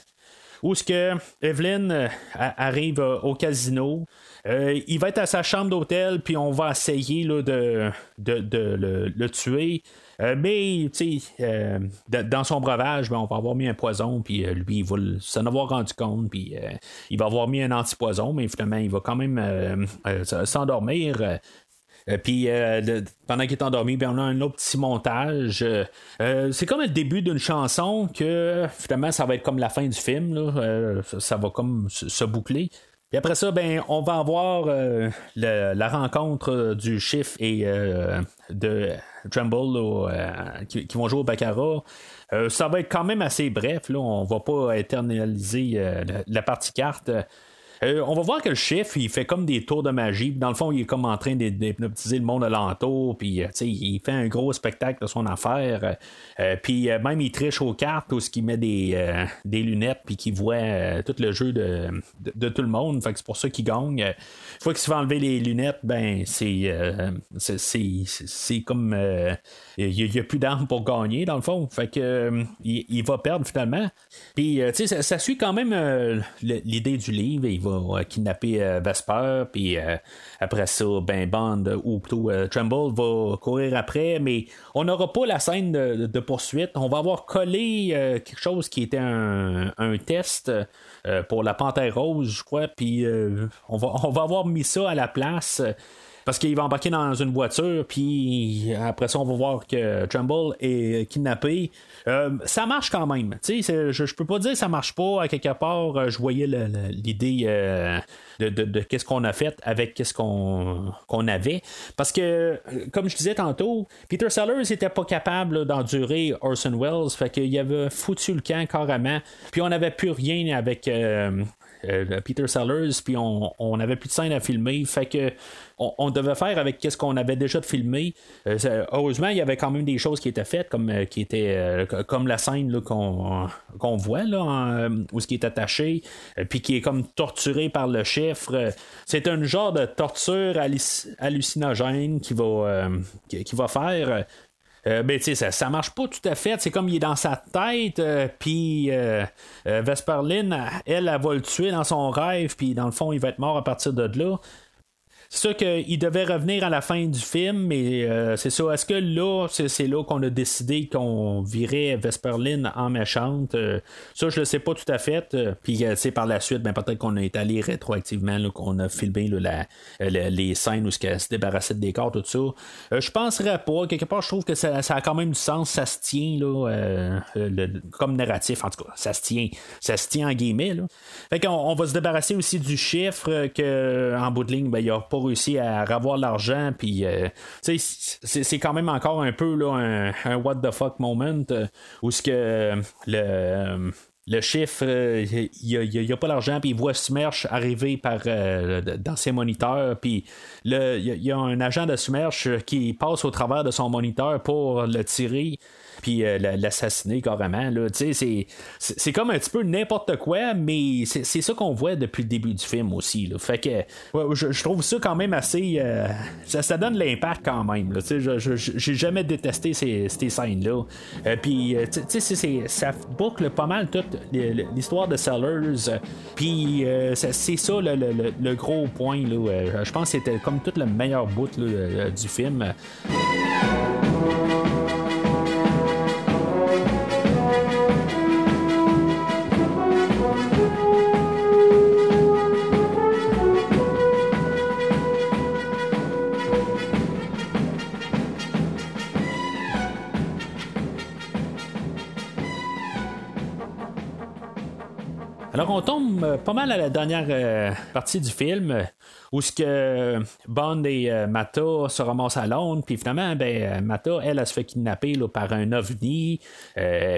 Où ce que Evelyn euh, arrive euh, au casino. Euh, il va être à sa chambre d'hôtel, puis on va essayer là, de, le, tuer. mais, tu sais, dans son breuvage, ben, on va avoir mis un poison, puis lui, il va s'en avoir rendu compte, puis il va avoir mis un antipoison, mais finalement, il va quand même s'endormir. Euh, puis euh, pendant qu'il est endormi, ben, on a un autre petit montage. Euh, c'est comme le début d'une chanson que finalement ça va être comme la fin du film. Ça, va comme se boucler. Et après ça, ben, on va avoir la rencontre du chiffre et de Tremble qui, vont jouer au Baccarat. ça va être quand même assez bref. Là. On va pas éternaliser la, partie carte. Euh, on va voir que le chef, il fait comme des tours de magie. Dans le fond, il est comme en train d'hypnotiser le monde alentour. Puis, euh, il fait un gros spectacle de son affaire. Euh, puis, même, il triche aux cartes où il met des, des lunettes. Puis, qu'il voit tout le jeu de, de, tout le monde. Fait que c'est pour ça qu'il gagne. Une fois qu'il se fait enlever les lunettes, ben, c'est, c'est, comme. il n'y a, plus d'armes pour gagner, dans le fond. Fait que, il, va perdre finalement. Puis, ça, ça, suit quand même l'idée du livre. Il va euh, kidnapper euh, Vesper, puis euh, après ça, ben Bond ou plutôt Tremble va courir après, mais on n'aura pas la scène de, poursuite. On va avoir collé quelque chose qui était un, test pour la Panthère Rose, je crois, puis on, va, on va avoir mis ça à la place parce qu'il va embarquer dans une voiture, puis après ça, on va voir que Tremble est kidnappé. Euh, ça marche quand même. Je, je peux pas dire que ça marche pas. À quelque part, euh, je voyais l'idée euh, de, qu'est-ce qu'on a fait avec qu'est-ce qu'on avait. Parce que, comme je disais tantôt, Peter Sellers n'était pas capable d'endurer Orson Welles. Fait qu'il avait foutu le camp carrément. Puis on n'avait plus rien avec Peter Sellers, puis on n'avait plus de scène à filmer. Fait que on, devait faire avec ce qu'on avait déjà filmé. Euh, heureusement, il y avait quand même des choses qui étaient faites, comme, euh, qui comme la scène qu'on voit, là, où ce qui est attaché, puis qui est comme torturé par le chiffre. C'est un genre de torture hallucinogène qui va faire. Euh, ben, tu sais, ça, marche pas tout à fait. C'est comme il est dans sa tête, euh, puis euh, Vesperlin, elle, elle, va le tuer dans son rêve, puis dans le fond, il va être mort à partir de là. C'est sûr qu'il devait revenir à la fin du film, mais euh, c'est ça. Est-ce que là, c'est, là qu'on a décidé qu'on virait Vesperlin en méchante? Euh, Ça, je le sais pas tout à fait. Euh, puis, c'est par la suite, ben, peut-être qu'on est allé rétroactivement, qu'on a filmé les scènes où elle se débarrassait de décors, tout ça. je penserais pas. Quelque part, je trouve que ça, a quand même du sens. Ça se tient, là, comme narratif, en tout cas. Ça se tient. Ça se tient en guillemets. Fait qu'on on va se débarrasser aussi du chiffre que, en bout de ligne, ben, il n'y a pas réussi à avoir l'argent, puis euh, c'est quand même encore un peu là, un, what the fuck moment euh, où ce que euh, le le chiffre, il n'y a, pas l'argent, puis il voit Smerch arriver par, dans ses moniteurs, puis il y, a un agent de Smerch qui passe au travers de son moniteur pour le tirer puis euh, l'assassiner carrément. Là. C'est, c'est comme un petit peu n'importe quoi, mais c'est, ça qu'on voit depuis le début du film aussi. Là. Fait que je, trouve ça quand même assez. Euh, ça, donne l'impact quand même. Là. Je, j'ai jamais détesté ces, ces scènes-là. Euh, puis ça boucle pas mal toute l'histoire de Sellers. Puis c'est ça le, gros point. Là. Je pense que c'était comme tout le meilleur bout du film. On tombe euh, pas mal à la dernière euh, partie du film où ce que Bond et euh, Mata se ramassent à Londres, puis finalement, ben, Mata, elle, elle, se fait kidnapper là, par un ovni,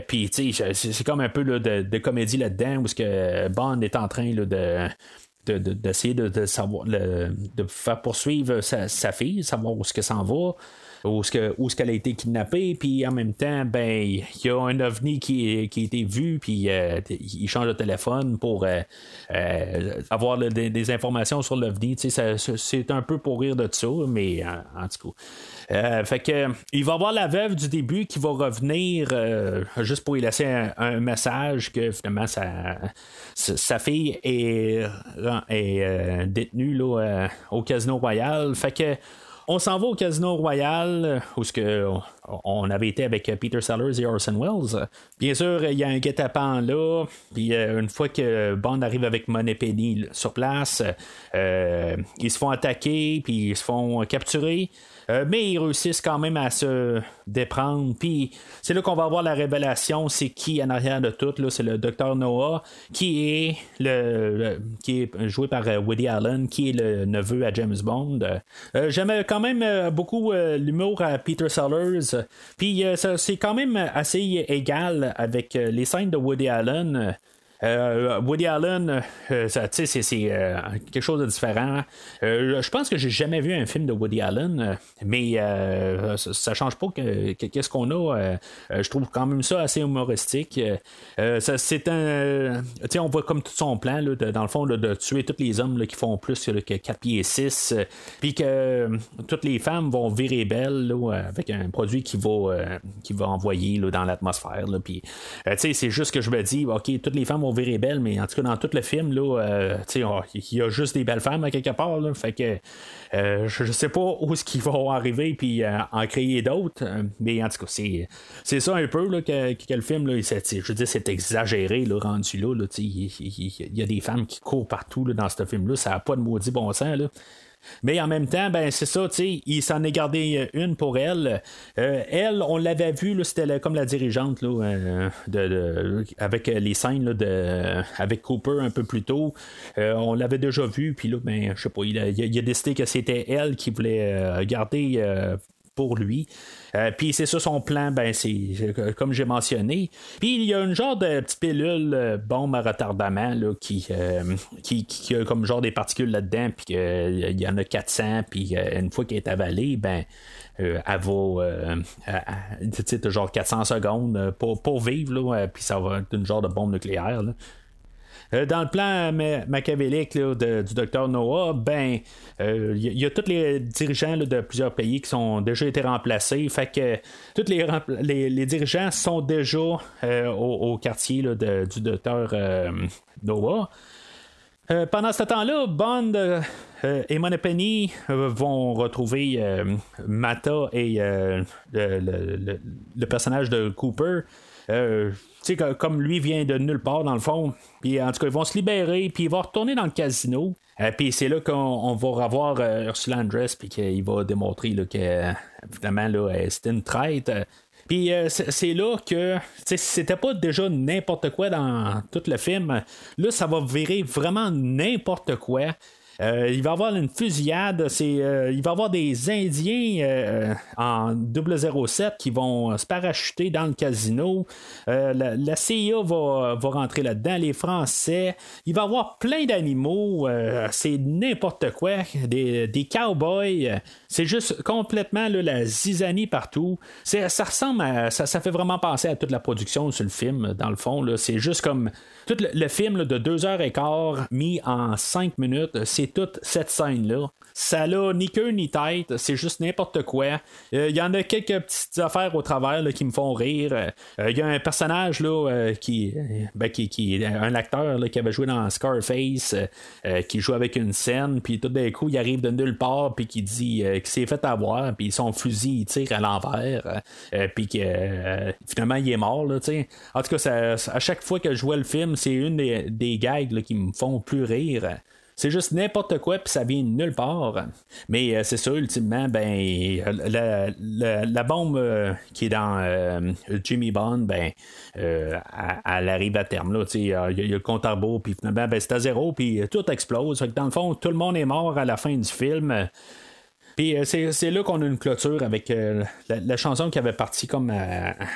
puis c'est comme un peu de, comédie là-dedans, où ce que Bond est en train de d'essayer de, savoir de faire poursuivre sa, sa, fille, savoir où ce que s'en va où ce que, où ce qu'elle a été kidnappée, puis en même temps, ben il y a un ovni qui, qui a été vu, puis euh, il change de téléphone pour euh, euh, avoir des, informations sur l'ovni. C'est un peu pour rire de ça, mais en, tout cas. fait que il va avoir la veuve du début qui va revenir juste pour lui laisser un, message que finalement sa, sa fille est, est détenue là, au Casino Royal. Fait que on s'en va au Casino Royal, où ce que on avait été avec Peter Sellers et Orson Welles. Bien sûr, il y a un guet-apens là. Puis euh, une fois que Bond arrive avec Money Penny sur place, euh, ils se font attaquer, puis ils se font capturer. Euh, mais ils réussissent quand même à se déprendre. Puis c'est là qu'on va voir la révélation, c'est qui en arrière de tout. C'est le docteur Noah, qui est le, qui est joué par euh, Woody Allen, qui est le neveu à James Bond. Euh, J'aime quand même beaucoup l'humour à Peter Sellers. Puis c'est quand même assez égal avec les scènes de Woody Allen. Euh, Woody Allen, euh, sais, c'est, euh, quelque chose de différent. Euh, je pense que j'ai jamais vu un film de Woody Allen, euh, mais euh, ça, ça change pas que, que- qu'est-ce qu'on a. euh, euh, je trouve quand même ça assez humoristique. Euh, ça, c'est un, on voit comme tout son plan, là, dans le fond, de tuer tous les hommes qui font plus que 4 pieds 6, euh, puis que euh, toutes les femmes vont virer belles avec un produit qui va, euh, qui va envoyer dans l'atmosphère. Puis, euh, c'est juste que je me dis, ok, toutes les femmes vont virer belles, mais en tout cas, dans tout le film, là, euh, oh, il y a juste des belles femmes à quelque part. Fait que euh, je, je sais pas où est-ce qu'ils vont arriver puis euh, en créer d'autres, mais en tout cas, c'est, ça un peu là, que, que le film, là, je veux dire, c'est exagéré là, rendu là. il, il y a des femmes qui courent partout dans ce film-là, ça n'a pas de maudit bon sens. Là. Mais en même temps, ben c'est ça, tu il s'en est gardé euh, une pour elle. Euh, elle, on l'avait vu, c'était comme la dirigeante là, euh, de, de- avec les scènes là, de, avec Cooper un peu plus tôt. On l'avait déjà vu, puis là, ben, je sais pas, il a, décidé que c'était elle qui voulait garder. Euh, pour lui. Euh, puis c'est ça son plan, ben c'est euh, comme j'ai mentionné. Puis il y a une genre de petite pilule euh, bombe à retardement là, qui, euh, qui, qui a comme genre des particules là-dedans, puis qu'il y en a 400, puis euh, une fois qu'elle est avalée, ben euh, elle va, euh, à- genre 400 secondes euh, pour, pour vivre, là, euh, puis ça va être une genre de bombe nucléaire. là. Euh, dans le plan ma- machiavélique de- du docteur Noah, ben, il y, a- y a tous les dirigeants de plusieurs pays qui sont déjà été remplacés. Fait que tous les, les, dirigeants sont déjà euh, au, quartier du docteur euh, Noah. Euh, pendant ce temps-là, Bond euh, euh, et Moneypenny euh, vont retrouver euh, Mata et euh, le personnage de Cooper. Sais, que- comme lui vient de nulle part dans le fond, puis en tout cas, ils vont se libérer, puis il va retourner dans le casino. Euh, puis c'est là qu'on on va revoir euh, Ursula Andress, puis qu'il va démontrer que, évidemment, là, c'était une traite. Puis euh, c'est là que, c'était pas déjà n'importe quoi dans tout le film, là, ça va virer vraiment n'importe quoi. Euh, il va y avoir une fusillade, c'est, euh, il va y avoir des Indiens euh, en 007 qui vont se parachuter dans le casino. La, la CIA va, va rentrer là-dedans, les Français. Il va y avoir plein d'animaux, c'est n'importe quoi, des, des cowboys. C'est juste complètement la zizanie partout. Ça ressemble à. Ça, fait vraiment penser à toute la production sur le film, dans le fond. C'est juste comme. Tout le, film de deux heures et quart mis en cinq minutes, c'est toute cette scène-là. Ça n'a ni queue ni tête, c'est juste n'importe quoi. Euh, Il y en a quelques petites affaires au travers qui me font rire. Euh, Il y a un personnage là, euh, qui, ben, qui, un acteur là, qui avait joué dans Scarface, qui joue avec une scène, puis tout d'un coup, il arrive de nulle part, puis qui dit qu'il s'est fait avoir, puis son fusil, il tire à l'envers, puis que finalement, il est mort. En tout cas, ça- à chaque fois que je vois le film, c'est une des, des gags qui me font plus rire. C'est juste n'importe quoi, puis ça vient de nulle part. Mais euh, c'est ça, ultimement, ben, la, la- bombe euh, qui est dans euh, Jimmy Bond, ben, elle, elle arrive à terme. Il y, a le compte à puis finalement, ben, c'est à zéro, puis tout explose. Dans le fond, tout le monde est mort à la fin du film. Puis c'est, là qu'on a une clôture avec la, chanson qui avait parti comme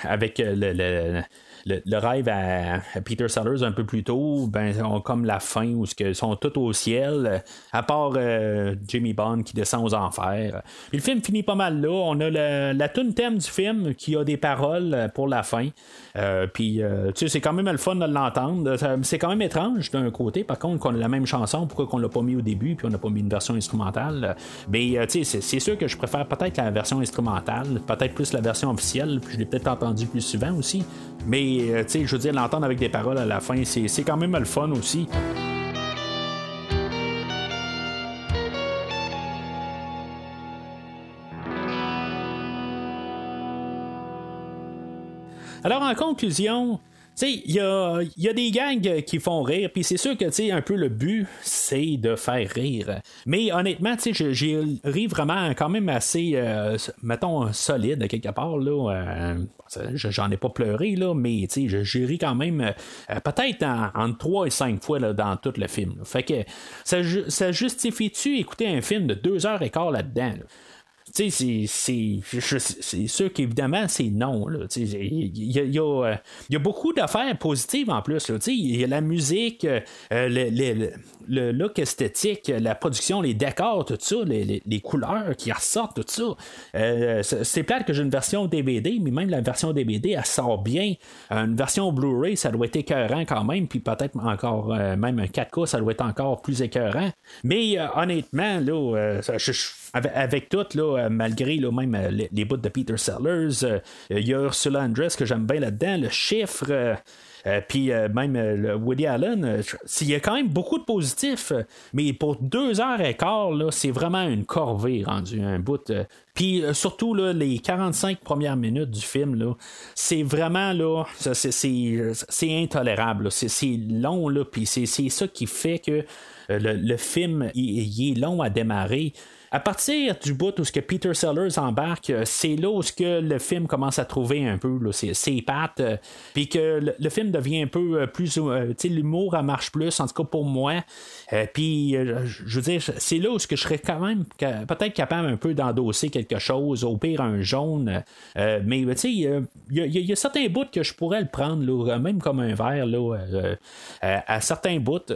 avec le, le- rêve à, Peter Sellers un peu plus tôt, ben on- comme la fin où que sont tous au ciel, à part euh, Jimmy Bond qui descend aux enfers. Puis le film finit pas mal là. On a la tune thème du film qui a des paroles pour la fin. Euh, puis euh, tu sais c'est quand même le fun de l'entendre. C'est quand même étrange d'un côté, par contre qu'on a la même chanson, pourquoi qu'on l'a pas mis au début puis on n'a pas mis une version instrumentale. Mais tu sais c'est sûr que je préfère peut-être la version instrumentale, peut-être plus la version officielle, puis je l'ai peut-être entendu plus souvent aussi. Mais euh, je veux dire, l'entendre avec des paroles à la fin, c'est, quand même le fun aussi. Alors, en conclusion, sais, il y a, des gangs qui font rire, puis c'est sûr que, un peu le but, c'est de faire rire. Mais honnêtement, j'ai- ri vraiment quand même assez, euh, mettons, solide, quelque part, là. euh, je- J'en ai pas pleuré, là, mais, j'ai- ri quand même, euh, peut-être en- entre 3 et 5 fois, dans tout le film. Fait que, ça, ça justifie-tu écouter un film de 2 heures et quart là-dedans, là? Tu sais, c'est sûr qu'évidemment, c'est non. Il y, a, beaucoup d'affaires positives en plus. Il y a la musique, euh, look esthétique, la production, les décors, tout ça, les, couleurs qui ressortent, tout ça. Euh, c'est plate que j'ai une version DVD, mais même la version DVD, elle sort bien. Une version Blu-ray, ça doit être écœurant quand même, puis peut-être encore, euh, même un 4K, ça doit être encore plus écœurant. Mais honnêtement, là, je, avec, tout, là, euh, malgré là, même euh, les, bouts de Peter Sellers, euh, il y a Ursula Andress que j'aime bien là-dedans, le chiffre. Puis même le Woody Allen, il y a quand même beaucoup de positifs, mais pour deux heures et quart, c'est vraiment une corvée rendue un bout. puis surtout là, les 45 premières minutes du film, c'est vraiment là, c'est, intolérable. C'est, long, là, puis c'est, ça qui fait que le, film il, est long à démarrer. À partir du bout où ce que Peter Sellers embarque, euh, c'est là où ce que le film commence à trouver un peu ses, pattes, euh, puis que le, film devient un peu euh, plus, tu sais, l'humour marche plus, en tout cas pour moi. puis, je veux dire, c'est là où ce que je serais quand même peut-être capable un peu d'endosser quelque chose, au pire un jaune. mais tu sais, il y, a certains bouts que je pourrais le prendre, même comme un verre, là, à certains bouts.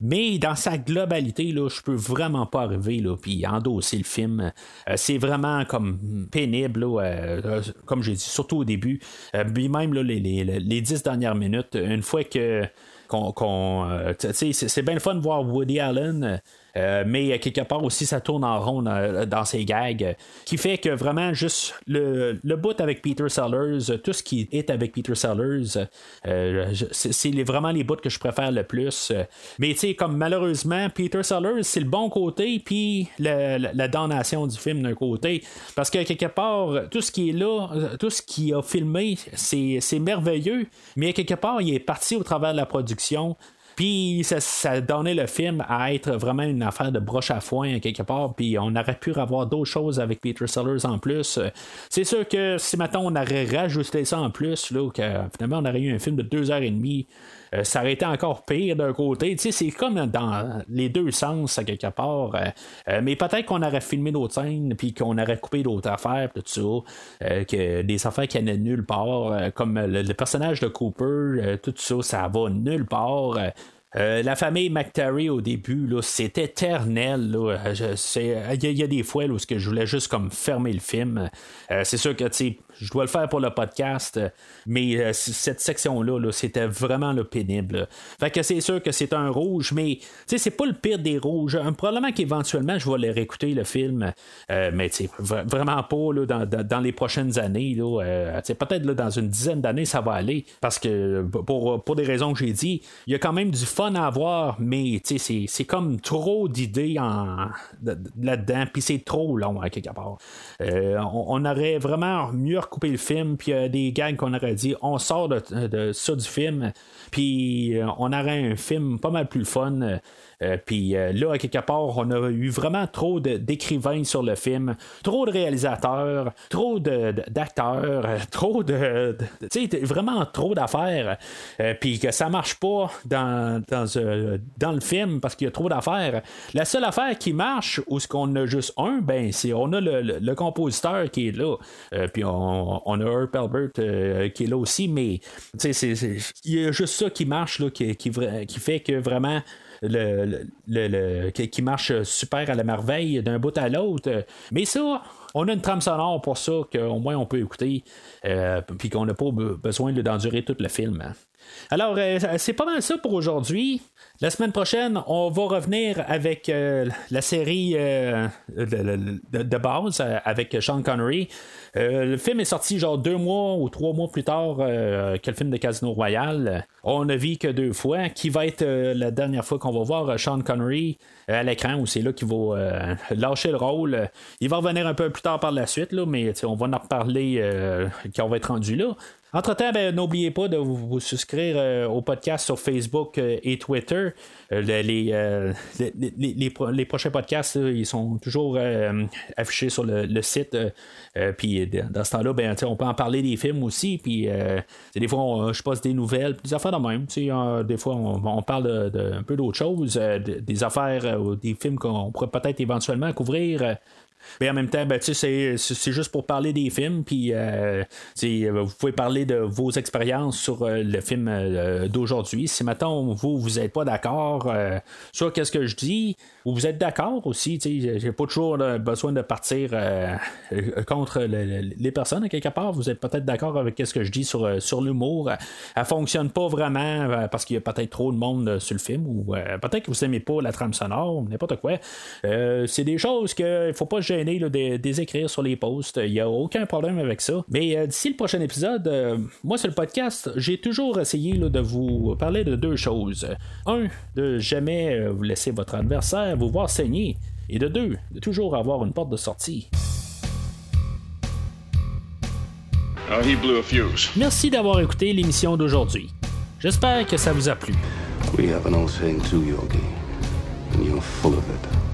Mais dans sa globalité, là, je peux vraiment pas arriver là, puis endosser le film. Euh, c'est vraiment comme pénible, euh, comme j'ai dit, surtout au début. Euh, puis même les, les, les, dix dernières minutes, une fois que qu'on, c'est bien le fun de voir Woody Allen euh, mais quelque part aussi, ça tourne en rond dans, ses gags, qui fait que vraiment juste le, le bout avec Peter Sellers, tout ce qui est avec Peter Sellers, euh, c'est vraiment les bouts que je préfère le plus. Mais tu sais, comme malheureusement, Peter Sellers, c'est le bon côté, puis la, la, damnation du film d'un côté. Parce que quelque part, tout ce qui est là, tout ce qui a filmé, c'est merveilleux, mais quelque part, il est parti au travers de la production. Puis ça, donnait le film à être vraiment une affaire de broche à foin quelque part. Puis on aurait pu avoir d'autres choses avec Peter Sellers en plus. C'est sûr que si maintenant on aurait rajouté ça en plus, là, finalement on aurait eu un film de deux heures et demie euh, ça aurait été encore pire d'un côté. C'est comme dans les deux sens, à quelque part. Euh, euh, mais peut-être qu'on aurait filmé d'autres scènes, puis qu'on aurait coupé d'autres affaires, tout ça. que des affaires qui n'allaient nulle part. comme le, personnage de Cooper, tout ça, ça va nulle part. la famille McTarry au début, là, c'est éternel. Il y, a des fois où je voulais juste comme fermer le film. c'est sûr que je dois le faire pour le podcast, mais euh, cette section-là, c'était vraiment le pénible. Fait que c'est sûr que c'est un rouge, mais c'est pas le pire des rouges. Probablement qu'éventuellement, je vais les réécouter le film, euh, mais vraiment pas dans, les prochaines années. Euh, peut-être dans une dizaine d'années, ça va aller, parce que pour, pour des raisons que j'ai dit, il y a quand même du fun à avoir, mais c'est comme trop d'idées là-dedans, puis c'est trop long à quelque part. On, aurait vraiment mieux couper le film, puis des gags qu'on aurait dit on sort de, ça du film, puis euh, on aurait un film pas mal plus fun. Euh, puis euh, là, à quelque part, on a eu vraiment trop d'écrivains sur le film, trop de réalisateurs, trop d'acteurs, trop de. tu sais, vraiment trop d'affaires. Euh, puis que ça marche pas dans, dans, le film parce qu'il y a trop d'affaires. La seule affaire qui marche, ou ce qu'on a juste un, ben, c'est on a le, compositeur qui est là. puis on, a Herb Albert qui est là aussi, mais il y a juste ça qui marche, là, qui, qui fait que vraiment le, qui marche super à la merveille d'un bout à l'autre. Mais ça, on a une trame sonore pour ça qu'au moins on peut écouter, euh, puis qu'on n'a pas besoin d'endurer tout le film. Alors, euh, c'est pas mal ça pour aujourd'hui. La semaine prochaine, on va revenir avec euh, la série de, base avec Sean Connery. le film est sorti genre deux mois ou trois mois plus tard que le film de Casino Royale. On ne vit que deux fois, qui va être la dernière fois qu'on va voir Sean Connery à l'écran, où c'est là qu'il va lâcher le rôle. Il va revenir un peu plus tard par la suite, là, mais on va en reparler quand on va être rendu là. Entre-temps, ben, n'oubliez pas de vous, souscrire euh, au podcast sur Facebook euh, et Twitter. Euh, les, les, prochains podcasts, ils sont toujours affichés sur le, site. puis dans ce temps-là, ben, on peut en parler des films aussi. Puis des fois, je passe des nouvelles, des affaires de même. des fois, on, parle de, un peu d'autres choses, des affaires ou des films qu'on pourrait peut-être éventuellement couvrir. Mais en même temps, ben, c'est, c'est juste pour parler des films, puis euh, vous pouvez parler de vos expériences sur euh, le film euh, d'aujourd'hui. Si maintenant vous, vous n'êtes pas d'accord sur qu'est-ce que je dis, ou vous êtes d'accord aussi, j'ai pas toujours besoin de partir contre les personnes à quelque part. Vous êtes peut-être d'accord avec ce que je dis sur, sur l'humour. Elle fonctionne pas vraiment parce qu'il y a peut-être trop de monde sur le film, ou peut-être que vous aimez pas la trame sonore, n'importe quoi. c'est des choses qu'il faut pas se gêner de, des écrire sur les posts. Il n'y a aucun problème avec ça. Mais euh, d'ici le prochain épisode, euh, moi sur le podcast, j'ai toujours essayé de vous parler de deux choses. Un, de jamais euh, vous laisser votre adversaire vous voir saigner. Et de deux, de toujours avoir une porte de sortie. Oh, he blew a fuse. Merci d'avoir écouté l'émission d'aujourd'hui. J'espère que ça vous a plu. We have an old saying too, Yogi. And you're full of it.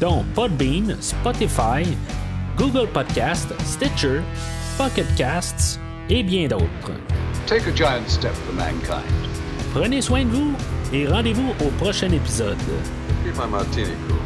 dont Podbean, Spotify, Google Podcast, Stitcher, Pocket Casts et bien d'autres. Take a giant step for mankind. Prenez soin de vous et rendez-vous au prochain épisode. Keep my martini cool.